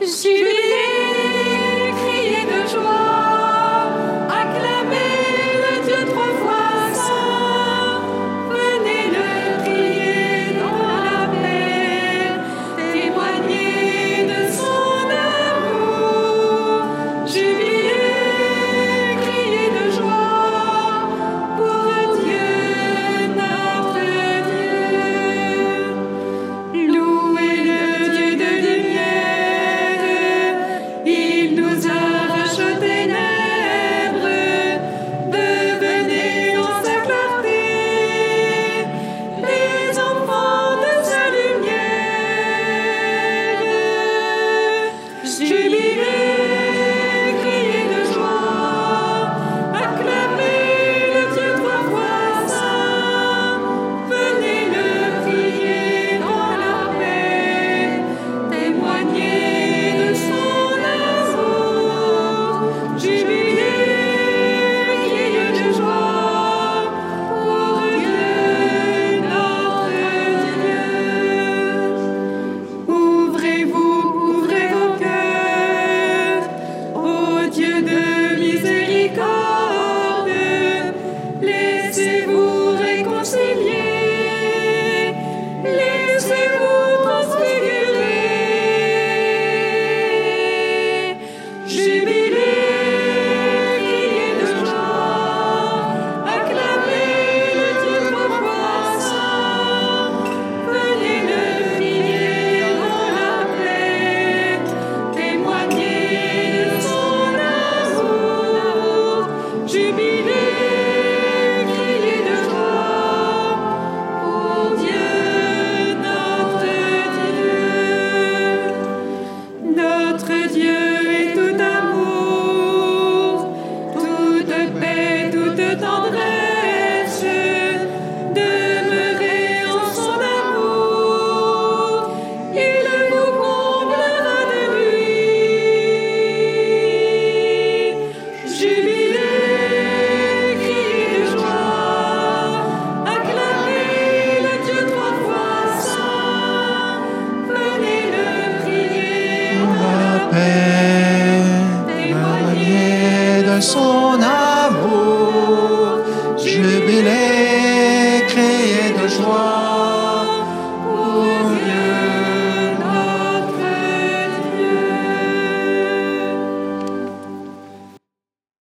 She persona.